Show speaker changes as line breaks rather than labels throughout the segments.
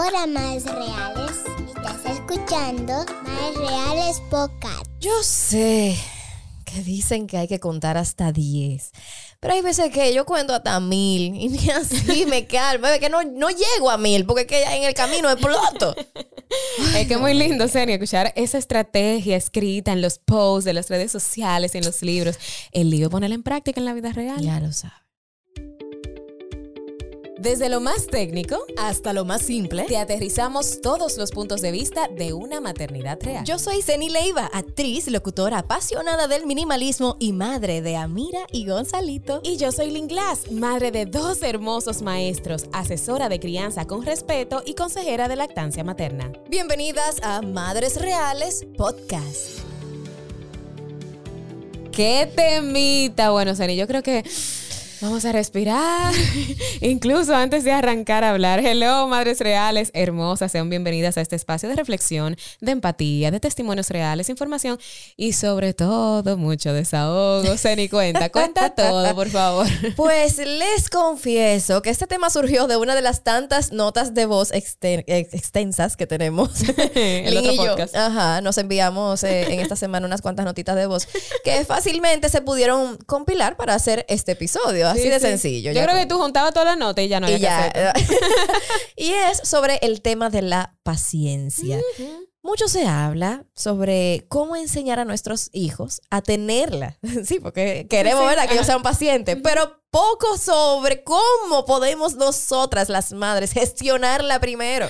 Hola, más reales. Estás escuchando Más Reales Podcast.
Yo sé que dicen que hay que contar hasta 10. Pero hay veces que yo cuento hasta mil y ni así me calmo. Es que no, no llego a mil porque es que en el camino exploto.
Es que es muy lindo, serio, escuchar esa estrategia escrita en los posts de las redes sociales, en los libros. El libro ponerla en práctica en la vida real.
Ya lo sabes.
Desde lo más técnico
Hasta lo más simple.
te aterrizamos todos los puntos de vista de una maternidad real.
Yo soy Zeni Leiva, actriz, locutora, apasionada del minimalismo y madre de Amira y Gonzalito.
Y yo soy Lynn Glass, madre de dos hermosos maestros, asesora de crianza con respeto y consejera de lactancia materna.
Bienvenidas a Madres Reales Podcast.
¡Qué temita! Bueno, Seni, yo creo que vamos a respirar. Incluso antes de arrancar a hablar. Hello, madres reales, hermosas. Sean bienvenidas a este espacio de reflexión, de empatía, de testimonios reales, información y sobre todo mucho desahogo. Seni, cuenta, cuenta todo, por favor.
Pues les confieso que este tema surgió de una de las tantas notas de voz exten- ex- extensas que tenemos.
El otro
y yo.
podcast.
Ajá, nos enviamos eh, en esta semana unas cuantas notitas de voz que fácilmente se pudieron compilar para hacer este episodio. Así
Sí,
de
sí.
sencillo.
Yo creo
con-
que tú juntabas toda la nota y ya no había
y ya. y es sobre el tema de la paciencia. Mucho se habla sobre cómo enseñar a nuestros hijos a tenerla. Sí, porque queremos,
Sí, sí,
¿verdad? Que ellos sean pacientes, pero poco sobre cómo podemos nosotras, las madres, gestionarla primero.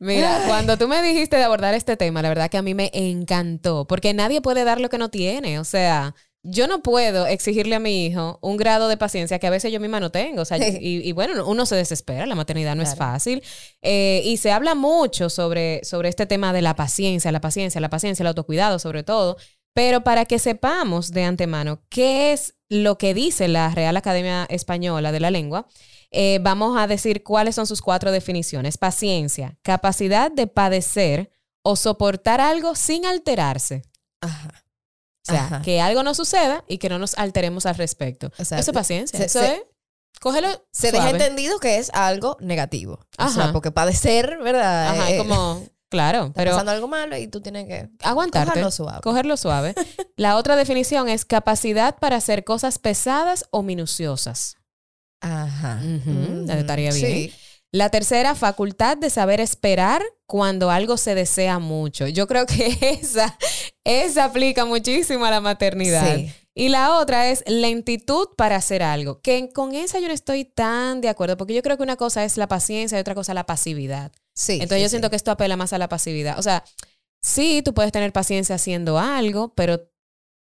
Mira, cuando tú me dijiste de abordar este tema, la verdad que a mí me encantó, porque nadie puede dar lo que no tiene. O sea, yo no puedo exigirle a mi hijo un grado de paciencia que a veces yo misma no tengo. O sea, y, y bueno, uno se desespera, la maternidad no es fácil. Eh, y se habla mucho sobre, sobre este tema de la paciencia, la paciencia, la paciencia, el autocuidado sobre todo. Pero para que sepamos de antemano qué es lo que dice la Real Academia Española de la Lengua, eh, vamos a decir cuáles son sus cuatro definiciones. Paciencia, capacidad de padecer o soportar algo sin alterarse.
Ajá.
O sea,
Ajá.
que algo no suceda y que no nos alteremos al respecto.
O sea,
eso es paciencia.
se-
eso
se-
es. Cógelo.
Se deja
suave.
entendido que es algo negativo. O sea,
Ajá.
porque padecer, ¿verdad?
Ajá,
Eh,
como. Claro,
está
pero
pasando algo malo y tú tienes que
aguantarte.
cogerlo suave.
Cogerlo suave. La otra definición es capacidad para hacer cosas pesadas o minuciosas.
Ajá.
Ujú,
Ujú.
estaría bien.
Sí.
La tercera, facultad de saber esperar cuando algo se desea mucho. Yo creo que esa, esa aplica muchísimo a la maternidad.
Sí.
Y la otra es lentitud para hacer algo. Que con esa yo no estoy tan de acuerdo, porque yo creo que una cosa es la paciencia y otra cosa la pasividad.
Sí.
Entonces
sí,
yo
sí.
siento que esto apela más a la pasividad. O sea, sí, tú puedes tener paciencia haciendo algo, pero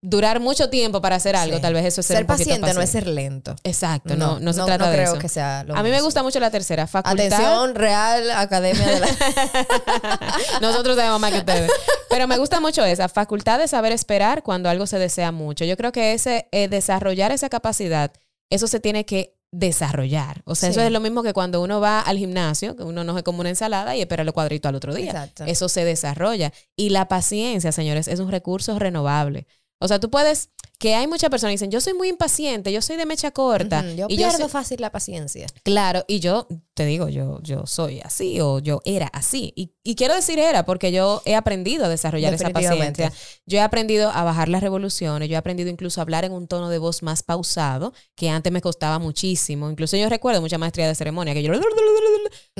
durar mucho tiempo para hacer algo,
Sí.
tal vez eso es ser,
ser
un poquito
paciente no es
paciente.
ser lento.
Exacto, no, no, se trata
no
de
creo
eso.
que sea lo
A mí me gusta mucho la tercera, facultad.
Atención, Real Academia de la...
Nosotros sabemos más que ustedes. Pero me gusta mucho esa facultad de saber esperar cuando algo se desea mucho. Yo creo que ese eh, desarrollar esa capacidad, eso se tiene que desarrollar. O sea, eso es lo mismo que cuando uno va al gimnasio, que uno no se come una ensalada y espera los cuadritos al otro día.
Exacto.
Eso se desarrolla. Y la paciencia, señores, es un recurso renovable. O sea, tú puedes, que hay muchas personas que dicen, yo soy muy impaciente, yo soy de mecha corta.
Ujú, Yo
y
pierdo
soy-
fácil la paciencia.
Claro, y yo te digo, yo, yo soy así o yo era así. Y, y quiero decir era porque yo he aprendido a desarrollar esa paciencia. Yo he aprendido a bajar las revoluciones, yo he aprendido incluso a hablar en un tono de voz más pausado, que antes me costaba muchísimo. Incluso yo recuerdo mucha maestría de ceremonia, que yo...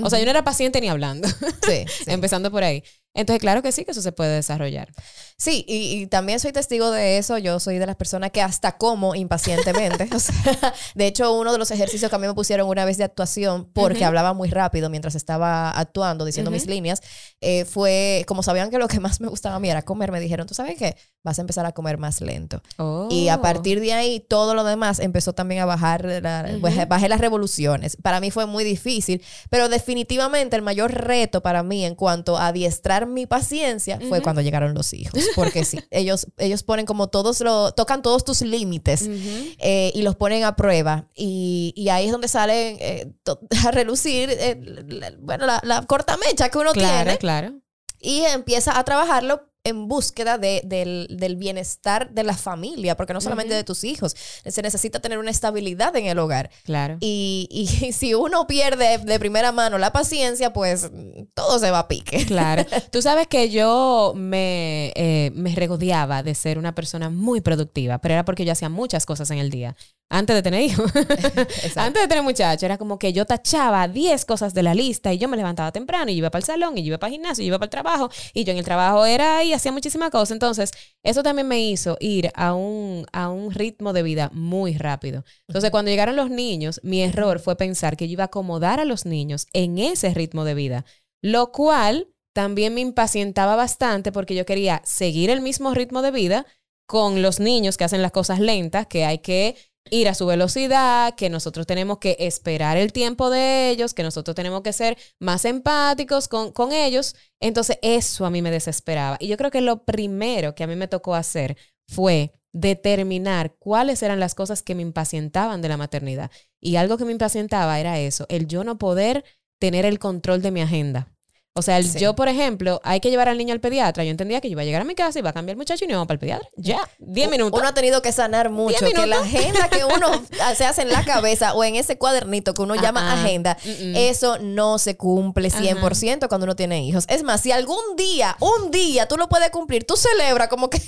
O sea, yo no era paciente ni hablando,
Sí, sí.
empezando por ahí. Entonces, claro que sí, que eso se puede desarrollar.
Sí, y, y también soy testigo de eso. Yo soy de las personas que hasta como impacientemente. o sea, de hecho, uno de los ejercicios que a mí me pusieron una vez de actuación, porque
Ujú.
hablaba muy rápido mientras estaba actuando, diciendo mis
Ujú.
líneas, eh, fue, como sabían que lo que más me gustaba a mí era comer, me dijeron, ¿tú sabes qué? Vas a empezar a comer más lento. Y a
Oh.
partir de ahí, todo lo demás empezó también a bajar, la-
Ujú.
bajé- bajé las revoluciones. Para mí fue muy difícil, pero definitivamente el mayor reto para mí en cuanto a adiestrar mi paciencia fue cuando llegaron los hijos. Porque sí, ellos, ellos ponen como todos los, tocan todos tus límites eh, y los ponen a prueba. Y, y ahí es donde salen eh, a relucir, eh, la- bueno, la, la corta mecha que uno
Claro,
tiene
claro.
y empieza a trabajarlo en búsqueda de, del, del bienestar de la familia, porque no solamente de tus hijos, se necesita tener una estabilidad en el hogar.
Claro.
Y, y si uno pierde de primera mano la paciencia, pues todo se va a pique.
Claro. Tú sabes que yo me, eh, me regodeaba de ser una persona muy productiva, pero era porque yo hacía muchas cosas en el día. Antes de tener hijos, antes de tener muchachos, era como que yo tachaba 10 cosas de la lista y yo me levantaba temprano y iba para el salón y iba para el gimnasio y iba para el trabajo y yo en el trabajo era y hacía muchísimas cosas. Entonces, eso también me hizo ir a un, a un ritmo de vida muy rápido. Entonces, cuando llegaron los niños, mi error fue pensar que yo iba a acomodar a los niños en ese ritmo de vida, lo cual también me impacientaba bastante porque yo quería seguir el mismo ritmo de vida con los niños que hacen las cosas lentas, que hay que ir a su velocidad, que nosotros tenemos que esperar el tiempo de ellos, que nosotros tenemos que ser más empáticos con, con, ellos. Entonces eso a mí me desesperaba. Y yo creo que lo primero que a mí me tocó hacer fue determinar cuáles eran las cosas que me impacientaban de la maternidad. Y algo que me impacientaba era eso, el yo no poder tener el control de mi agenda. O sea, el,
Sí.
yo, por ejemplo, hay que llevar al niño al pediatra. Yo entendía que yo iba a llegar a mi casa, iba a cambiar el muchacho y nos íbamos para el pediatra. Ya, 10 minutos.
Uno ha tenido que sanar mucho, que la agenda que uno se hace en la cabeza o en ese cuadernito que uno llama agenda, eso no se cumple 100% cuando uno tiene hijos. Es más, si algún día, un día tú lo puedes cumplir, tú celebras como que,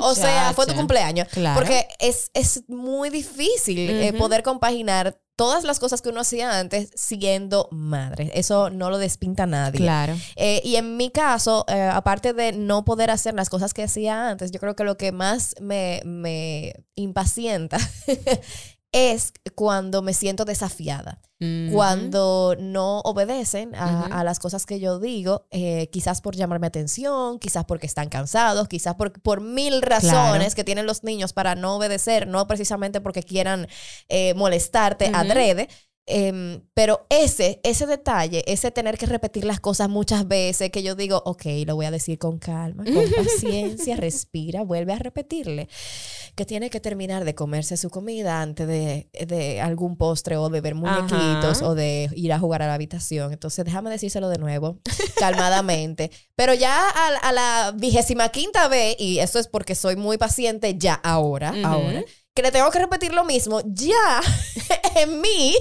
o sea, fue tu cumpleaños.
Claro.
Porque es, es muy difícil eh, poder compaginar todas las cosas que uno hacía antes siendo madre. Eso no lo despinta nadie.
Claro.
Eh, y en mi caso, eh, aparte de no poder hacer las cosas que hacía antes, yo creo que lo que más me, me impacienta es cuando me siento desafiada.
Ujú.
Cuando no obedecen a, las cosas que yo digo, eh, quizás por llamarme atención, quizás porque están cansados, quizás por, por mil razones
Claro.
que tienen los niños para no obedecer, no precisamente porque quieran eh, molestarte adrede. Em, pero ese, ese detalle, ese tener que repetir las cosas muchas veces, que yo digo, ok, lo voy a decir con calma, con paciencia, respira, vuelve a repetirle, que tiene que terminar de comerse su comida antes de, de algún postre o de ver muñequitos
Ajá.
o de ir a jugar a la habitación. Entonces, déjame decírselo de nuevo, calmadamente. Pero ya a, a la vigésima quinta vez, y eso es porque soy muy paciente ya ahora,
Ujú.
ahora, que le tengo que repetir lo mismo, ya en mí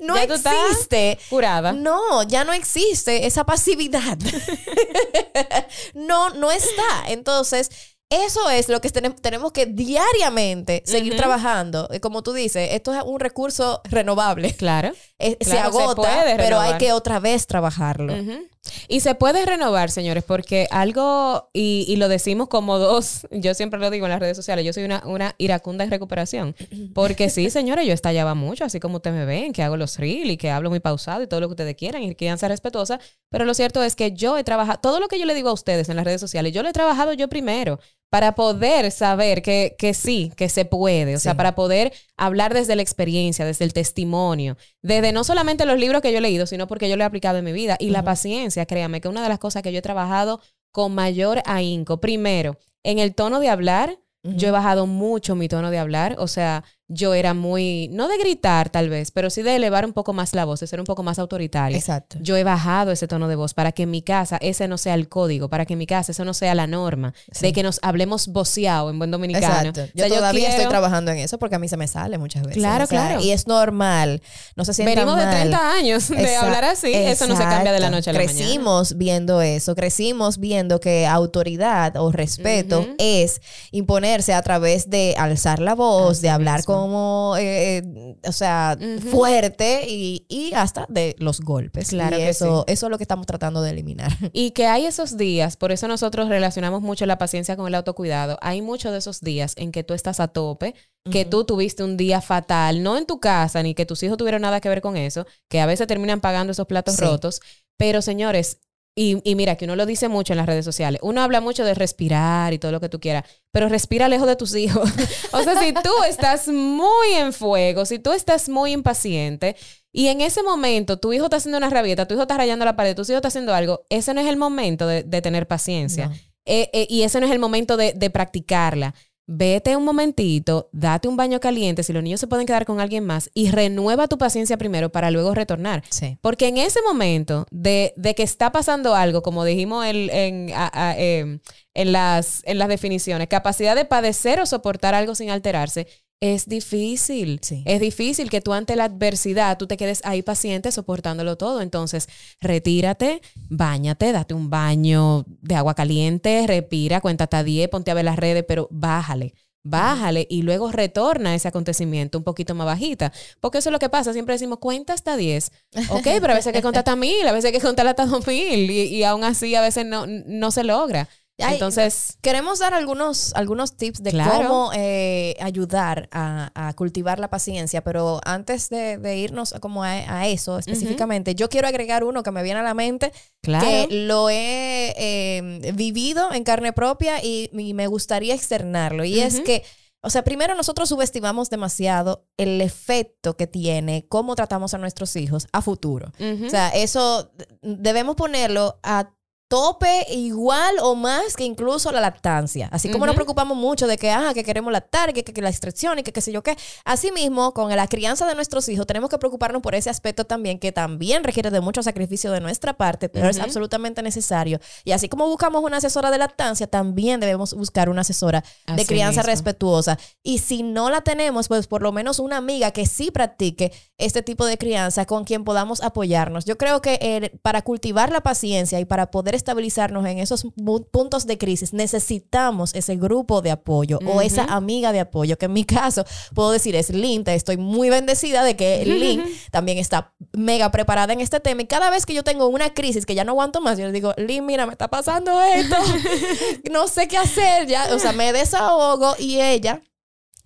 no
Ya
existe.
Curada.
No, ya no existe esa pasividad. no, no está. Entonces, eso es lo que tenem- tenemos que diariamente seguir trabajando. Eh, Como tú dices, esto es un recurso renovable.
Claro.
Eh, se
Claro, se
agota, pero hay que otra vez trabajarlo.
Ujú. Y se puede renovar, señores, porque algo, y, y lo decimos como dos, yo siempre lo digo en las redes sociales, yo soy una, una iracunda en recuperación. Porque sí, señores, yo estallaba mucho, así como ustedes me ven, que hago los reels y que hablo muy pausado y todo lo que ustedes quieran y quieran ser respetuosa. Pero lo cierto es que yo he trabajado, todo lo que yo le digo a ustedes en las redes sociales, yo lo he trabajado yo primero para poder saber que, que sí, que se puede, o sea, para poder hablar desde la experiencia, desde el testimonio, desde no solamente los libros que yo he leído, sino porque yo lo he aplicado en mi vida. Y la paciencia, créame, que una de las cosas que yo he trabajado con mayor ahínco, primero, en el tono de hablar, yo he bajado mucho mi tono de hablar, o sea, yo era muy, no de gritar tal vez, pero sí de elevar un poco más la voz, de ser un poco más autoritaria.
Exacto.
Yo he bajado ese tono de voz para que en mi casa ese no sea el código, para que en mi casa eso no sea la norma, de que nos hablemos voceado en buen dominicano.
Exacto.
O
Yo
sea,
todavía estoy
quiero-
trabajando en eso porque a mí se me sale muchas veces.
Claro,
O sea,
claro.
Y es normal. No se sientan
Venimos de
mal.
30 años de hablar así, eso no se cambia de la noche a la mañana.
Crecimos viendo eso, crecimos viendo que autoridad o respeto es imponerse a través de alzar la voz,
Así
de hablar
mismo.
Como, eh, eh, o sea, fuerte y, y hasta de los golpes.
Claro
y
que
eso, eso es lo que estamos tratando de eliminar.
Y que hay esos días, por eso nosotros relacionamos mucho la paciencia con el autocuidado. Hay muchos de esos días en que tú estás a tope, que tú tuviste un día fatal, no en tu casa, ni que tus hijos tuvieron nada que ver con eso, que a veces terminan pagando esos platos
Sí.
rotos. Pero señores, y, y mira que uno lo dice mucho en las redes sociales, uno habla mucho de respirar y todo lo que tú quieras, pero respira lejos de tus hijos. o sea, si tú estás muy en fuego, si tú estás muy impaciente, y en ese momento tu hijo está haciendo una rabieta, tu hijo está rayando la pared, tu hijo está haciendo algo, ese no es el momento de, de tener paciencia.
No.
Eh, eh, y ese no es el momento de, de practicarla. Vete un momentito, date un baño caliente si los niños se pueden quedar con alguien más y renueva tu paciencia primero para luego retornar.
Sí.
Porque en ese momento de, de que está pasando algo, como dijimos el- en, a- a- em, en, las, en las definiciones, capacidad de padecer o soportar algo sin alterarse, es difícil.
Sí.
Es difícil que tú ante la adversidad tú te quedes ahí paciente soportándolo todo. Entonces, retírate, bañate, date un baño de agua caliente, respira, cuéntate a 10, ponte a ver las redes, pero bájale. Bájale y luego retorna ese acontecimiento un poquito más bajita. Porque eso es lo que pasa. Siempre decimos cuenta hasta 10. Ok, pero a veces hay que contar hasta mil, a veces hay que contar hasta dos mil. Y, y aún así a veces no, no se logra.
Ay,
Entonces,
Queremos dar algunos, algunos tips de
Claro.
cómo eh, ayudar a, a cultivar la paciencia, pero antes de, de irnos a como a, a eso específicamente, yo quiero agregar uno que me viene a la mente,
claro.
que lo he eh, vivido en carne propia y, y me gustaría externarlo. Y es que, o sea, primero nosotros subestimamos demasiado el efecto que tiene cómo tratamos a nuestros hijos a futuro. O sea, eso debemos ponerlo a tope igual o más que incluso la lactancia. Así como nos
Ujú.
preocupamos mucho de que, ah, que queremos lactar, que, que, que la extracción y que qué sé yo qué. Asimismo, con la crianza de nuestros hijos, tenemos que preocuparnos por ese aspecto también, que también requiere de mucho sacrificio de nuestra parte, pero es absolutamente necesario. Y así como buscamos una asesora de lactancia, también debemos buscar una asesora de crianza
mismo.
respetuosa. Y si no la tenemos, pues por lo menos una amiga que sí practique este tipo de crianza con quien podamos apoyarnos. Yo creo que eh, para cultivar la paciencia y para poder estabilizarnos en esos puntos de crisis, necesitamos ese grupo de apoyo o esa amiga de apoyo, que en mi caso puedo decir es Lynn. Te Estoy muy bendecida de que Lynn también está mega preparada en este tema. Y cada vez que yo tengo una crisis que ya no aguanto más, yo le digo, Lynn, mira, me está pasando esto. no sé qué hacer ya. O sea, me desahogo y ella,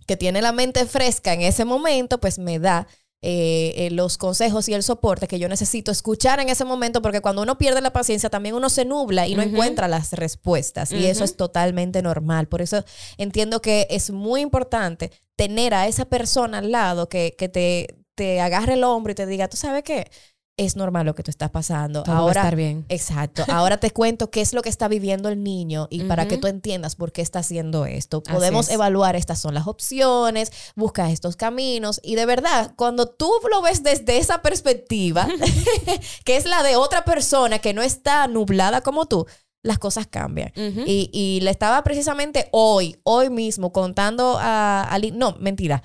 que tiene la mente fresca en ese momento, pues me da eh, eh, los consejos y el soporte que yo necesito escuchar en ese momento, porque cuando uno pierde la paciencia, también uno se nubla y no encuentra las respuestas. Y eso es totalmente normal. Por eso entiendo que es muy importante tener a esa persona al lado que, que te, te agarre el hombro y te diga, ¿tú sabes qué? Es normal lo que tú estás pasando.
Todo va a
Ahora,
estar bien.
Exacto. Ahora te cuento qué es lo que está viviendo el niño y para que tú entiendas por qué está haciendo esto. Podemos
es.
evaluar estas son las opciones, busca estos caminos y de verdad, cuando tú lo ves desde esa perspectiva, que es la de otra persona que no está nublada como tú, las cosas cambian. Y, y le estaba precisamente hoy, hoy mismo, contando a, a no, mentira.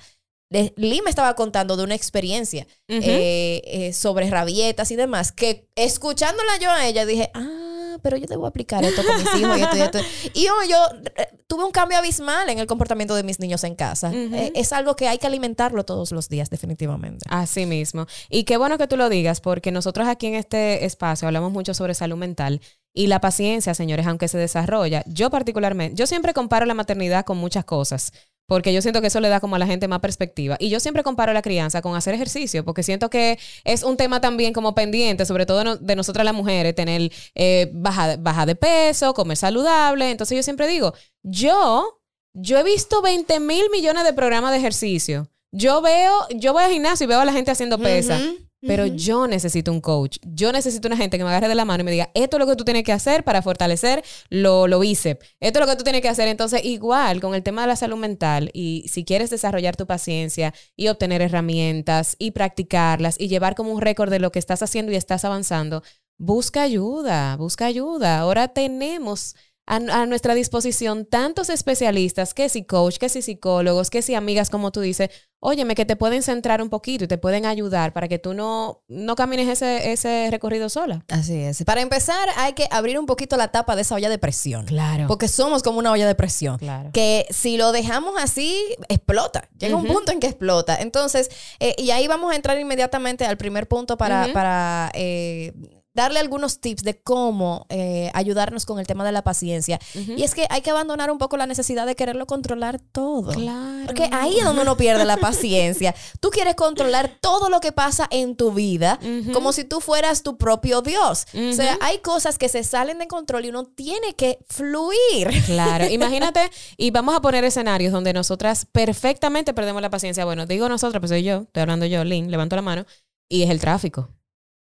Le- Lee me estaba contando de una experiencia eh, eh, sobre rabietas y demás, que escuchándola yo a ella dije, ah, pero yo debo aplicar esto con mis hijos y esto y esto. Y hoy yo eh, tuve un cambio abismal en el comportamiento de mis niños en casa. Es algo que hay que alimentarlo todos los días, definitivamente.
Así mismo. Y qué bueno que tú lo digas, porque nosotros aquí en este espacio hablamos mucho sobre salud mental y la paciencia, señores, aunque se desarrolla. Yo particularmente, yo siempre comparo la maternidad con muchas cosas, porque yo siento que eso le da como a la gente más perspectiva. Y yo siempre comparo la crianza con hacer ejercicio, porque siento que es un tema también como pendiente, sobre todo de nosotras las mujeres, tener eh, baja, baja de peso, comer saludable. Entonces yo siempre digo, yo, yo he visto 20 mil millones de programas de ejercicio. Yo veo, yo voy al gimnasio y veo a la gente haciendo pesa. Pero yo necesito un coach. Yo necesito una gente que me agarre de la mano y me diga, esto es lo que tú tienes que hacer para fortalecer lo, lo bíceps. Esto es lo que tú tienes que hacer. Entonces, igual con el tema de la salud mental y si quieres desarrollar tu paciencia y obtener herramientas y practicarlas y llevar como un récord de lo que estás haciendo y estás avanzando, busca ayuda, busca ayuda. Ahora tenemos a, a nuestra disposición tantos especialistas, que si coach, que si psicólogos, que si amigas, como tú dices, óyeme, que te pueden centrar un poquito y te pueden ayudar para que tú no, no camines ese, ese recorrido sola.
Así es. Para empezar, hay que abrir un poquito la tapa de esa olla de presión.
Claro.
Porque somos como una olla de presión.
Claro.
Que si lo dejamos así, explota. Llega un punto en que explota. Entonces, eh, y ahí vamos a entrar inmediatamente al primer punto para, para eh, darle algunos tips de cómo eh, ayudarnos con el tema de la paciencia. Y es que hay que abandonar un poco la necesidad de quererlo controlar todo.
Claro.
Porque ahí es donde uno pierde la paciencia. Tú quieres controlar todo lo que pasa en tu vida como si tú fueras tu propio Dios. O sea, hay cosas que se salen de control y uno tiene que fluir.
Claro, imagínate, y vamos a poner escenarios donde nosotras perfectamente perdemos la paciencia. Bueno, digo nosotras, pues soy yo, estoy hablando yo, Lynn, levanto la mano, y es el tráfico.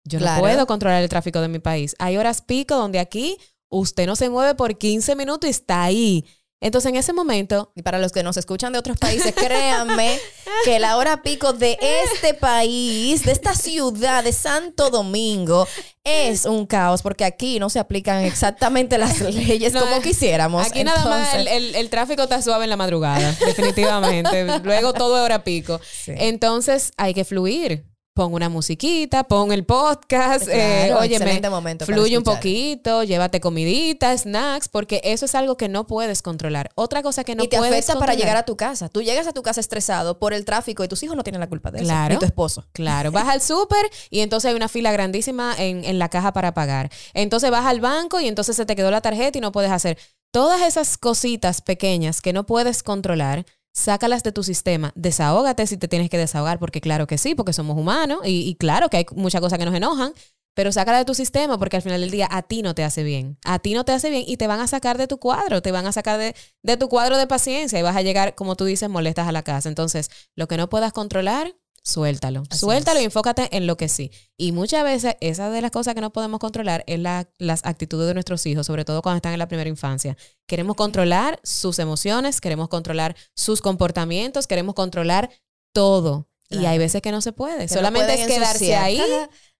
Yo
Claro.
no puedo controlar el tráfico de mi país. Hay horas pico donde aquí usted no se mueve por 15 minutos y está ahí. Entonces, en ese momento,
Y para los que nos escuchan de otros países, créanme que la hora pico de este país, de esta ciudad de Santo Domingo, es un caos porque aquí no se aplican exactamente las leyes
No,
como quisiéramos.
aquí nada más el,
Entonces,
el- el tráfico está suave en la madrugada, definitivamente. Luego todo es hora pico.
Sí.
Entonces, hay que fluir. Pon una musiquita, pon el podcast, eh,
Claro,
óyeme,
excelente momento para
fluye un poquito, llévate comidita, snacks, porque eso es algo que no puedes controlar. Otra cosa que no
y te
puedes
afecta para
controlar-
llegar a tu casa. Tú llegas a tu casa estresado por el tráfico y tus hijos no tienen la culpa de eso.
Claro.
Ni tu esposo.
Claro, vas al súper y entonces hay una fila grandísima en, en la caja para pagar. Entonces vas al banco y entonces se te quedó la tarjeta y no puedes hacer. Todas esas cositas pequeñas que no puedes controlar, sácalas de tu sistema. Desahógate si te tienes que desahogar, porque claro que sí, porque somos humanos y, claro que hay muchas cosas que nos enojan. Pero sácala de tu sistema porque al final del día a ti no te hace bien. A ti no te hace bien y te van a sacar de tu cuadro, te van a sacar de, de tu cuadro de paciencia y vas a llegar, como tú dices, molestas a la casa. Entonces, lo que no puedas controlar, suéltalo.
Así
suéltalo
es.
y enfócate en lo que sí. Y muchas veces, esa de las cosas que no podemos controlar es la- las actitudes de nuestros hijos, sobre todo cuando están en la primera infancia. Queremos controlar sus emociones, queremos controlar sus comportamientos, queremos controlar todo. Y hay veces que no se puede.
Que
Solamente es quedarse
ensuciar.
ahí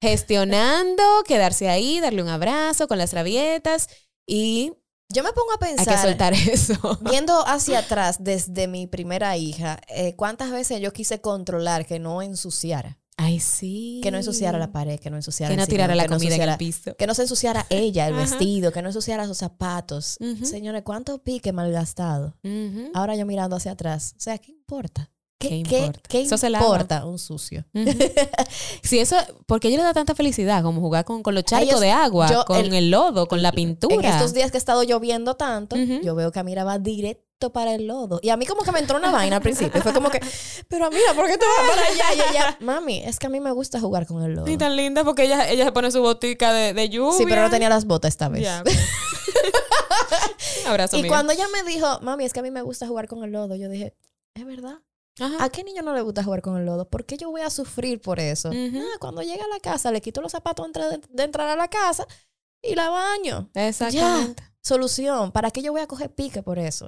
gestionando, quedarse ahí, darle un abrazo con las rabietas y
Yo me pongo a
hay
pensar.
que soltar eso.
Viendo hacia atrás desde mi primera hija, eh, ¿cuántas veces yo quise controlar que no ensuciara?
Ay, sí.
Que no ensuciara la pared, que no ensuciara
Que
el
no tirara la
que no
comida en el piso.
Que no se ensuciara ella, el
Ajá.
vestido, que no ensuciara sus zapatos. Señores, ¿cuánto pique malgastado? Ahora yo mirando hacia atrás. O sea, ¿qué importa?
¿Qué
¿Qué,
importa?
qué
Eso se
importa un sucio?
Sí, eso, porque a ella le da tanta felicidad como jugar con, con los charcos
ellos-
de agua,
yo-
con el,
el-
lodo, con la pintura.
En estos días que ha estado lloviendo tanto, yo veo que Amira va directo para el lodo. Y a mí como que me entró una vaina al principio. Fue como que, pero Amira, ¿por qué te vas para allá? Y ella, mami, es que a mí me gusta jugar con el lodo.
Y tan linda porque ella, ella se pone su botica de, de lluvia.
Sí, pero no tenía las botas esta vez.
Ya, ok. Abrazo,
Y
amiga.
cuando ella me dijo, mami, es que a mí me gusta jugar con el lodo, yo dije, es verdad.
Ajá.
¿A qué niño no le gusta jugar con el lodo? ¿Por qué yo voy a sufrir por eso? Ah, cuando llega a la casa, le quito los zapatos de, de entrar a la casa y la baño.
Exactamente.
Solución. ¿Para qué yo voy a coger pique por eso?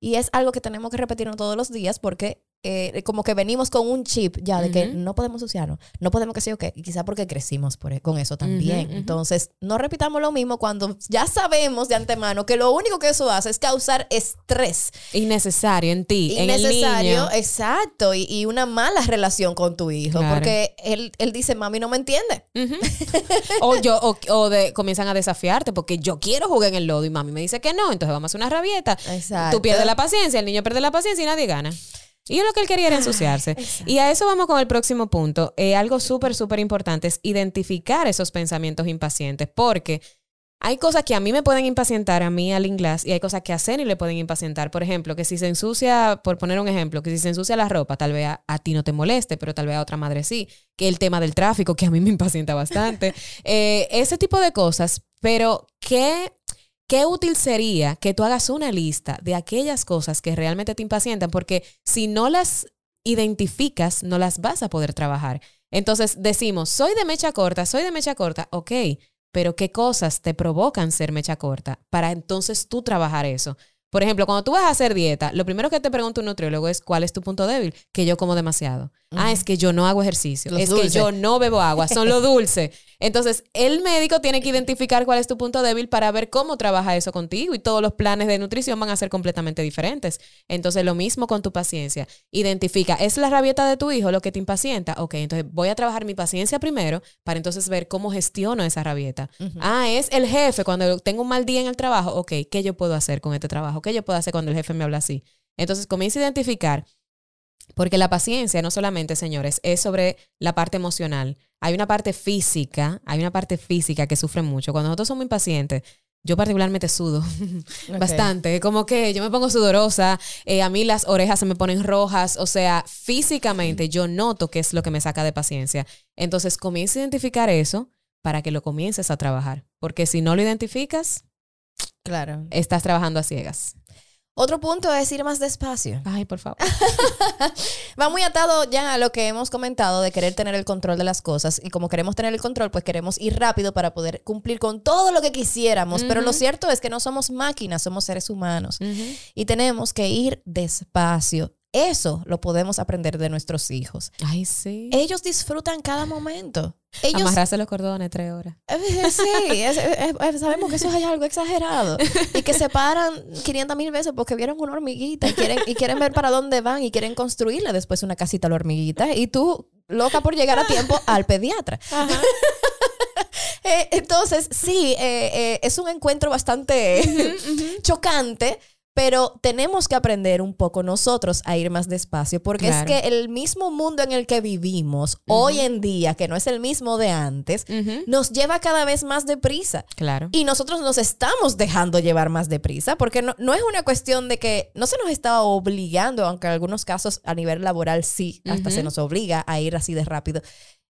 Y es algo que tenemos que repetirnos todos los días porque eh, como que venimos con un chip ya de que no podemos ensuciarnos, no podemos que sí o qué, y quizá porque crecimos por, e, con eso también. Entonces, no repitamos lo mismo cuando ya sabemos de antemano que lo único que eso hace es causar estrés
Innecesario en ti, en el
innecesario,
niño.
exacto, y, y una mala relación con tu hijo,
Claro.
porque él, él dice, mami no me entiende.
O yo o, o de, comienzan a desafiarte porque yo quiero jugar en el lodo y mami me dice que no, entonces vamos a hacer una rabieta.
Exacto.
Tú pierdes la paciencia, el niño pierde la paciencia y nadie gana. Y lo que él quería era ensuciarse. Y a eso vamos con el próximo punto. Eh, algo súper, súper importante es identificar esos pensamientos impacientes, porque hay cosas que a mí me pueden impacientar, a mí al inglés, y hay cosas que a Ceni le pueden impacientar. Por ejemplo, que si se ensucia, por poner un ejemplo, que si se ensucia la ropa, tal vez a, a ti no te moleste, pero tal vez a otra madre sí. Que el tema del tráfico, que a mí me impacienta bastante. Eh, ese tipo de cosas, pero ¿qué, qué útil sería que tú hagas una lista de aquellas cosas que realmente te impacientan? Porque si no las identificas, no las vas a poder trabajar. Entonces decimos, soy de mecha corta, soy de mecha corta, ok, pero ¿qué cosas te provocan ser mecha corta? Para entonces tú trabajar eso. Por ejemplo, cuando tú vas a hacer dieta, lo primero que te pregunta un nutriólogo es ¿cuál es tu punto débil? Que yo como demasiado. Ah, es que yo no hago ejercicio.
Los
es
dulces.
que yo no bebo agua. Son lo dulce. Entonces, el médico tiene que identificar cuál es tu punto débil para ver cómo trabaja eso contigo y todos los planes de nutrición van a ser completamente diferentes. Entonces, lo mismo con tu paciencia. Identifica, ¿es la rabieta de tu hijo lo que te impacienta? Ok, entonces voy a trabajar mi paciencia primero para entonces ver cómo gestiono esa rabieta. Ah, es el jefe cuando tengo un mal día en el trabajo. Ok, ¿qué yo puedo hacer con este trabajo? ¿Qué yo puedo hacer cuando el jefe me habla así? Entonces, comienza a identificar porque la paciencia no solamente, señores, es sobre la parte emocional. Hay una parte física, hay una parte física que sufre mucho. Cuando nosotros somos impacientes, yo particularmente sudo bastante. Como que yo me pongo sudorosa, eh, a mí las orejas se me ponen rojas. O sea, físicamente yo noto qué es lo que me saca de paciencia. Entonces, comienza a identificar eso para que lo comiences a trabajar. Porque si no lo identificas,
Claro.
estás trabajando a ciegas.
Otro punto es ir más despacio.
Ay, por favor.
Va muy atado ya a lo que hemos comentado de querer tener el control de las cosas. Y como queremos tener el control, pues queremos ir rápido para poder cumplir con todo lo que quisiéramos. Pero lo cierto es que no somos máquinas, somos seres humanos. Y tenemos que ir despacio. Eso lo podemos aprender de nuestros hijos.
Ay, sí.
Ellos disfrutan cada momento. Ellos,
Amarrarse los cordones tres horas.
Sí, es- es- es- sabemos que eso es algo exagerado. Y que se paran 500 mil veces porque vieron una hormiguita y quieren, y quieren ver para dónde van y quieren construirle después una casita a la hormiguita. Y tú, loca por llegar a tiempo al pediatra. Eh, entonces, sí, eh, eh, es un encuentro bastante chocante. Pero tenemos que aprender un poco nosotros a ir más despacio, porque
Claro.
es que el mismo mundo en el que vivimos hoy en día, que no es el mismo de antes, nos lleva cada vez más deprisa.
Claro.
Y nosotros nos estamos dejando llevar más deprisa, porque no, no es una cuestión de que no se nos está obligando, aunque en algunos casos a nivel laboral sí, hasta se nos obliga a ir así de rápido.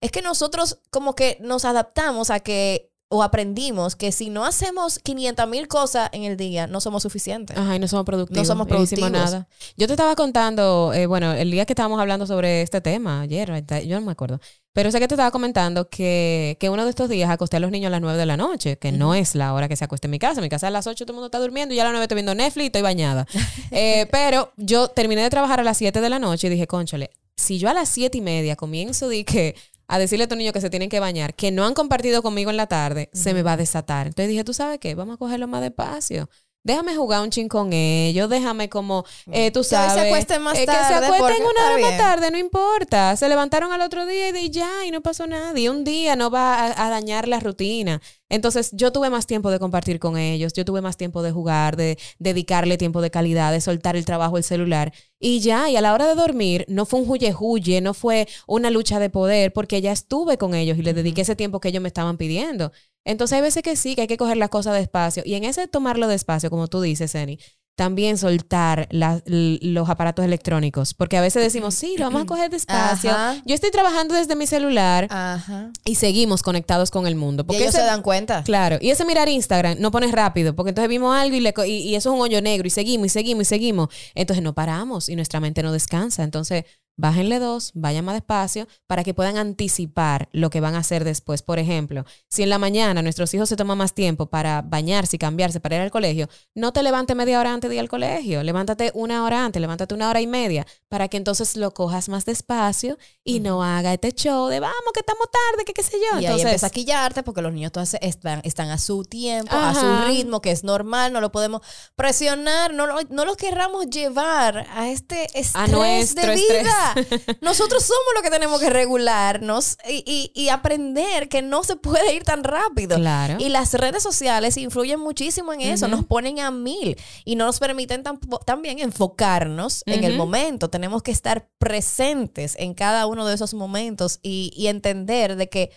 Es que nosotros como que nos adaptamos a que, o aprendimos que si no hacemos 500 mil cosas en el día, no somos suficientes.
Ajá, y no somos productivos.
No somos
no
productivos.
nada. Yo te estaba contando, eh, bueno, el día que estábamos hablando sobre este tema, ayer, yo no me acuerdo, pero sé que te estaba comentando que, que uno de estos días acosté a los niños a las 9 de la noche, que no es la hora que se acueste en mi casa. En mi casa a las 8 todo el mundo está durmiendo y ya a las 9 estoy viendo Netflix y estoy bañada. Eh, pero yo terminé de trabajar a las 7 de la noche y dije, conchale, si yo a las 7 y media comienzo de que a decirle a estos niños que se tienen que bañar, que no han compartido conmigo en la tarde, se me va a desatar. Entonces dije, ¿tú sabes qué? Vamos a cogerlo más despacio. Déjame jugar un chin con ellos, déjame como, eh, tú
Que hoy se
sabes.
acuesten más
eh,
tarde,
Que se acuesten una hora más tarde, no importa. Se levantaron al otro día y de ya, y no pasó nada. Y un día no va a, a dañar la rutina. Entonces, yo tuve más tiempo de compartir con ellos, yo tuve más tiempo de jugar, de dedicarle tiempo de calidad, de soltar el trabajo, el celular. Y ya, y a la hora de dormir, no fue un huye-huye, no fue una lucha de poder, porque ya estuve con ellos y les dediqué ese tiempo que ellos me estaban pidiendo. Entonces, hay veces que sí, que hay que coger las cosas despacio. Y en ese tomarlo despacio, como tú dices, Eni, también soltar la- los aparatos electrónicos. Porque a veces decimos, sí, lo vamos a coger despacio.
Ajá.
Yo estoy trabajando desde mi celular
Ajá.
y seguimos conectados con el mundo.
Y
Porque
ellos
ese-
se dan cuenta.
Claro, y ese mirar Instagram no pones rápido, porque entonces vimos algo y, le y, y eso es un hoyo negro y seguimos y seguimos y seguimos. Entonces no paramos y nuestra mente no descansa. Entonces bájenle dos, vayan más despacio para que puedan anticipar lo que van a hacer después. Por ejemplo, si en la mañana nuestros hijos se toman más tiempo para bañarse y cambiarse para ir al colegio, no te levantes media hora antes de ir al colegio, levántate una hora antes, levántate una hora y media para que entonces lo cojas más despacio y no haga este show de vamos que estamos tarde, que qué sé yo.
Y ahí
Entonces,
empieza a quillarte porque los niños todos están, están a su tiempo, a su ritmo, que es normal, no lo podemos presionar, no lo, no lo querramos llevar a este estrés
A nuestro
de
estrés.
Nosotros somos los que tenemos que regularnos y, y- y aprender que no se puede ir tan rápido.
Claro.
Y las redes sociales influyen muchísimo en eso, nos ponen a mil y no nos permiten también enfocarnos en el momento. Tenemos que estar presentes en cada uno de esos momentos y, y entender de que,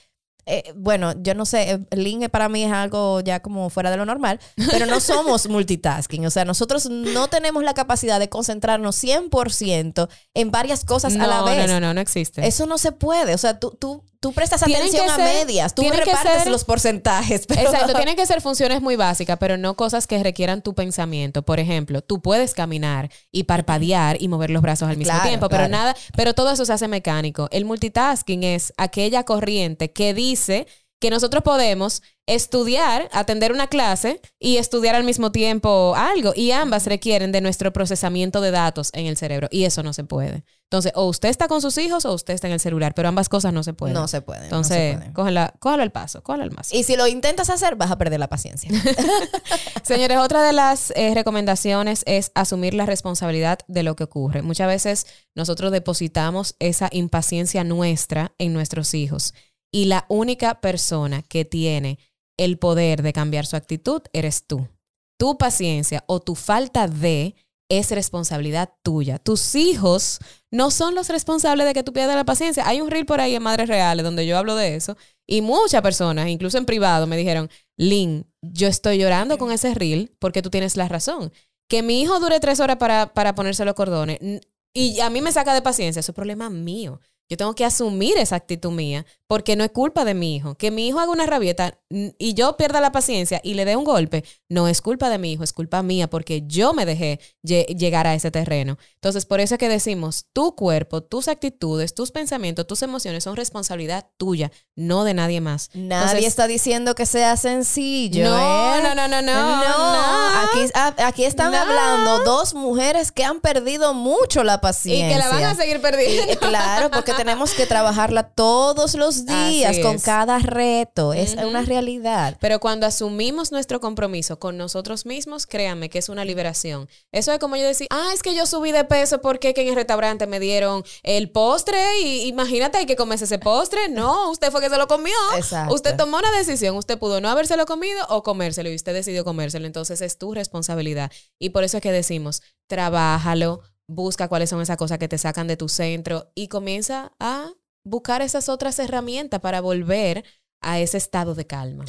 eh, bueno, yo no sé, eh, link para mí es algo ya como fuera de lo normal, pero no somos multitasking. O sea, nosotros no tenemos la capacidad de concentrarnos 100% en varias cosas a la vez.
No, no, no, no existe.
Eso no se puede. O sea, tú, tú, tú prestas atención a
ser-
medias, tú repartes
ser-
los porcentajes. Pero
Exacto, tienen que ser funciones muy básicas, pero no cosas que requieran tu pensamiento. Por ejemplo, tú puedes caminar y parpadear y mover los brazos al mismo
Claro,
tiempo, pero
claro.
nada, pero todo eso se hace mecánico. El multitasking es aquella corriente que dice que nosotros podemos estudiar, atender una clase y estudiar al mismo tiempo algo. Y ambas requieren de nuestro procesamiento de datos en el cerebro. Y eso no se puede. Entonces, o usted está con sus hijos o usted está en el celular, pero ambas cosas no se pueden.
No se pueden. no se
Entonces,
pueden.
cógela- cógelo al paso, al.
Y si lo intentas hacer, vas a perder la paciencia.
Señores, otra de las eh, recomendaciones es asumir la responsabilidad de lo que ocurre. Muchas veces nosotros depositamos esa impaciencia nuestra en nuestros hijos y la única persona que tiene el poder de cambiar su actitud eres tú. Tu paciencia o tu falta de es responsabilidad tuya. Tus hijos no son los responsables de que tú pierdas la paciencia. Hay un reel por ahí en Madres Reales donde yo hablo de eso y muchas personas, incluso en privado, me dijeron, Lynn, yo estoy llorando con ese reel porque tú tienes la razón. Que mi hijo dure tres horas para, para ponerse los cordones y a mí me saca de paciencia, eso es problema mío. Yo tengo que asumir esa actitud mía porque no es culpa de mi hijo. Que mi hijo haga una rabieta y yo pierda la paciencia y le dé un golpe, no es culpa de mi hijo, es culpa mía porque yo me dejé lle- llegar a ese terreno. Entonces, por eso es que decimos, tu cuerpo, tus actitudes, tus pensamientos, tus emociones son responsabilidad tuya, no de nadie más.
Nadie
Entonces,
está diciendo que sea sencillo.
No,
¿eh?
no, no, no, no,
No,
no.
Aquí, ah, aquí están
No.
hablando dos mujeres que han perdido mucho la
y
paciencia.
que la van a seguir
Y,
perdiendo.
claro, porque tenemos que trabajarla todos los días con cada reto. Es una realidad.
Pero cuando asumimos nuestro compromiso con nosotros mismos, créanme que es una liberación. Eso es como yo decir, ah, es que yo subí de peso porque que en el restaurante me dieron el postre y imagínate, hay que comerse ese postre. No, usted fue que se lo comió.
Exacto.
Usted tomó una decisión, usted pudo no habérselo comido o comérselo y usted decidió comérselo. Entonces es tu responsabilidad. Y por eso es que decimos, trabájalo, busca cuáles son esas cosas que te sacan de tu centro y comienza a buscar esas otras herramientas para volver a ese estado de calma.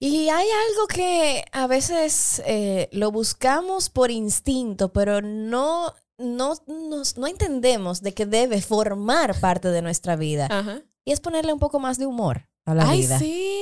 Y hay algo que a veces eh, lo buscamos por instinto, pero no, no, nos- no entendemos de que debe formar parte de nuestra vida.
Ajá.
Y es ponerle un poco más de humor a la
Ay,
vida.
sí.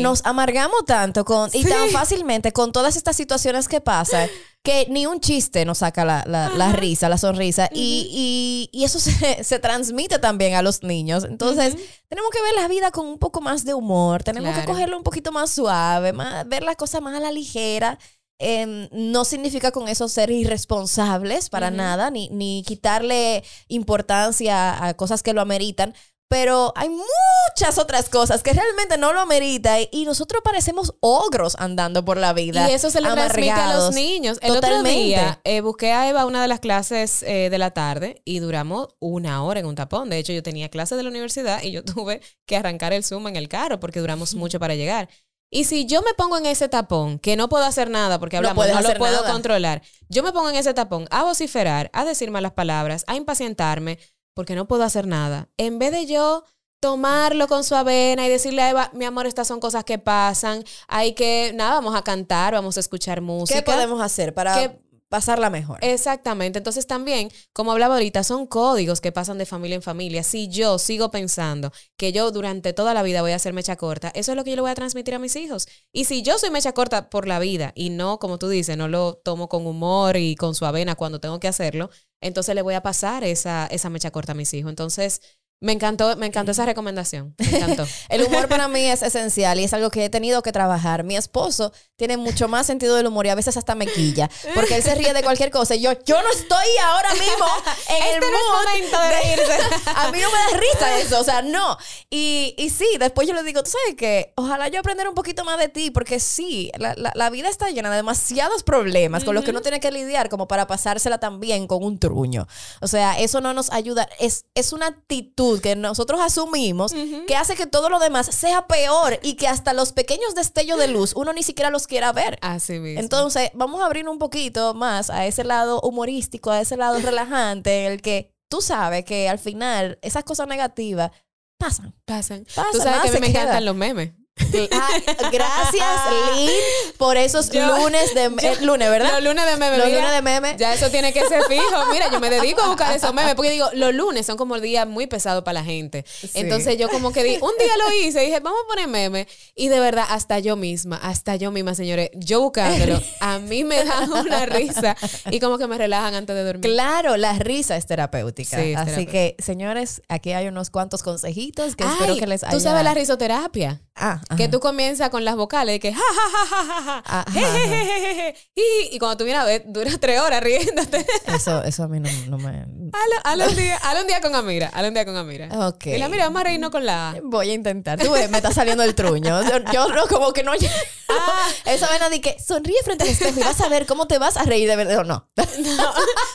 Nos amargamos tanto con, y tan fácilmente con todas estas situaciones que pasan que ni un chiste nos saca la, la- risa, la sonrisa. y, y- y eso se, se transmite también a los niños. Entonces, tenemos que ver la vida con un poco más de humor. Tenemos que cogerlo un poquito más suave, más- ver las cosas más a la ligera. Em, no significa con eso ser irresponsables para nada, ni, ni quitarle importancia a cosas que lo ameritan. Pero hay muchas otras cosas que realmente no lo ameritan y, nosotros parecemos ogros andando por la vida.
Y eso se le transmite a los niños. El
Totalmente.
otro día eh, busqué a Eva una de las clases eh, de la tarde y duramos una hora en un tapón. De hecho, yo tenía clases de la universidad y yo tuve que arrancar el Zoom en el carro porque duramos mucho para llegar. Y si yo me pongo en ese tapón, que no puedo hacer nada porque
No
hablamos, no,
puedes
lo puedo
nada.
controlar, yo me pongo en ese tapón a vociferar, a decir malas palabras, a impacientarme, porque no puedo hacer nada. En vez de yo tomarlo con su avena y decirle a Eva, mi amor, estas son cosas que pasan, hay que, nada, vamos a cantar, vamos a escuchar música.
¿Qué podemos hacer para
¿Qué-
pasarla mejor?
Exactamente. Entonces también, como hablaba ahorita, son códigos que pasan de familia en familia. Si yo sigo pensando que yo durante toda la vida voy a ser mecha corta, eso es lo que yo le voy a transmitir a mis hijos. Y si yo soy mecha corta por la vida y no, como tú dices, no lo tomo con humor y con su avena cuando tengo que hacerlo, entonces le voy a pasar esa, esa mecha corta a mis hijos. Entonces, me encantó, me encantó esa recomendación. Me encantó.
El humor para mí es esencial y es algo que he tenido que trabajar. Mi esposo tiene mucho más sentido del humor y a veces hasta me quilla, porque él se ríe de cualquier cosa y yo, yo no estoy ahora mismo en el
Este no es
mood
momento de reírse.
A mí no me da risa eso, o sea, no. Y, y sí, después yo le digo, tú sabes que ojalá yo aprender un poquito más de ti, porque sí, la, la- la vida está llena de demasiados problemas con los que uno tiene que lidiar como para pasársela también con un truño. O sea, eso no nos ayuda, es, es una actitud que nosotros asumimos que hace que todo lo demás sea peor y que hasta los pequeños destellos de luz uno ni siquiera los quiera ver.
Así mismo.
Entonces, vamos a abrir un poquito más a ese lado humorístico, a ese lado relajante, en el que tú sabes que al final esas cosas negativas pasan.
pasan.
Pasa,
Tú sabes que a mí me
queda.
encantan los memes.
Ay, gracias, Lynn, por esos
Yo-
lunes de eh, lunes, ¿verdad?
Los lunes de memes.
Los lunes de memes.
Ya eso tiene que ser fijo. Mira, yo me dedico a buscar esos memes porque digo, los lunes son como días muy pesados para la gente. Entonces yo como que di, un día lo hice, dije, vamos a poner memes. Y de verdad, hasta yo misma, hasta yo misma, señores, yo buscándolo, a mí me dan una risa y como que me relajan antes de dormir.
Claro, la risa es terapéutica.
Sí, es
Así
terapéutica.
que, señores, aquí hay unos cuantos consejitos que espero que les haya...
Tú sabes la risoterapia.
Ah,
Que
ajá.
tú comienzas con las vocales que ja, ja, ja, ja, ja,
Ajá,
je, je, je, y cuando tú ver, duras tres horas riéndote.
Eso, eso a mí no, no me...
Hazlo un día, un día con Amira, hazlo un día con Amira.
Ok.
Y la mira, vamos a reírnos con la.
Voy a intentar. Tú ves, me está saliendo el truño. Yo, yo no, como que no.
Ah.
Esa vena de que sonríe frente al espejo y vas a ver cómo te vas a reír de verdad o no.
No.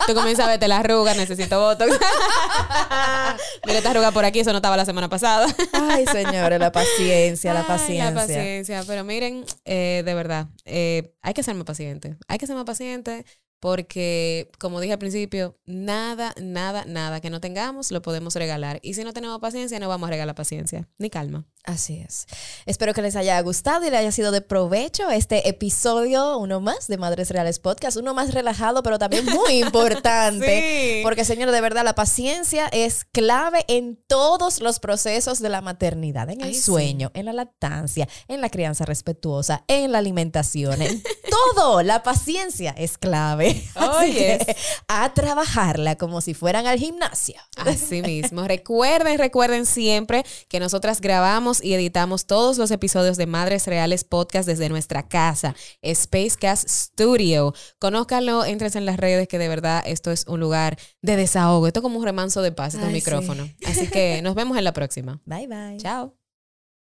Tú comienzas a verte la arruga, necesito botox. Mira esta arruga por aquí, eso no estaba la semana pasada.
Ay, señores, la paciencia, la
Ay,
paciencia.
La paciencia. Pero miren, eh, de verdad, eh, hay que ser más paciente. Hay que ser más paciente porque, como dije al principio, nada, nada, nada que no tengamos lo podemos regalar. Y si no tenemos paciencia, no vamos a regalar paciencia ni calma.
Así es. Espero que les haya gustado y les haya sido de provecho este episodio, uno más de Madres Reales Podcast, uno más relajado, pero también muy importante.
Sí.
Porque, señor, de verdad, la paciencia es clave en todos los procesos de la maternidad, en el
Ay, sí.
sueño, en la lactancia, en la crianza respetuosa, en la alimentación, en todo. La paciencia es clave. Así que, a trabajarla como si fueran al gimnasio.
Así mismo. Recuerden, recuerden siempre que nosotras grabamos y editamos todos los episodios de Madres Reales Podcast desde nuestra casa, Spacecast Studio. Conózcanlo, entren en las redes, que de verdad esto es un lugar de desahogo. Esto es como un remanso de paz, este
Ay, sí.
micrófono. Así que nos vemos en la próxima.
Bye, bye.
Chao.